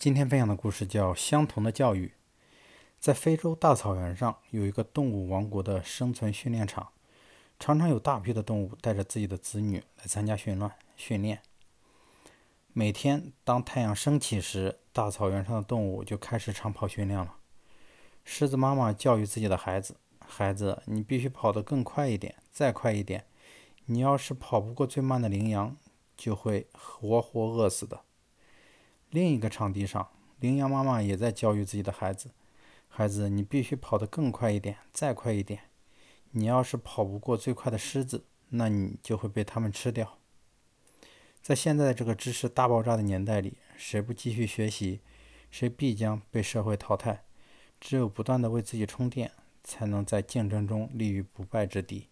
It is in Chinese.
今天分享的故事叫《相同的教育》。在非洲大草原上，有一个动物王国的生存训练场，常常有大批的动物带着自己的子女来参加训练。训练。每天当太阳升起时，大草原上的动物就开始长跑训练了。狮子妈妈教育自己的孩子：“孩子，你必须跑得更快一点，再快一点。你要是跑不过最慢的羚羊，就会活活饿死的。”另一个场地上，羚羊妈妈也在教育自己的孩子：“孩子，你必须跑得更快一点，再快一点。你要是跑不过最快的狮子，那你就会被它们吃掉。”在现在这个知识大爆炸的年代里，谁不继续学习，谁必将被社会淘汰。只有不断的为自己充电，才能在竞争中立于不败之地。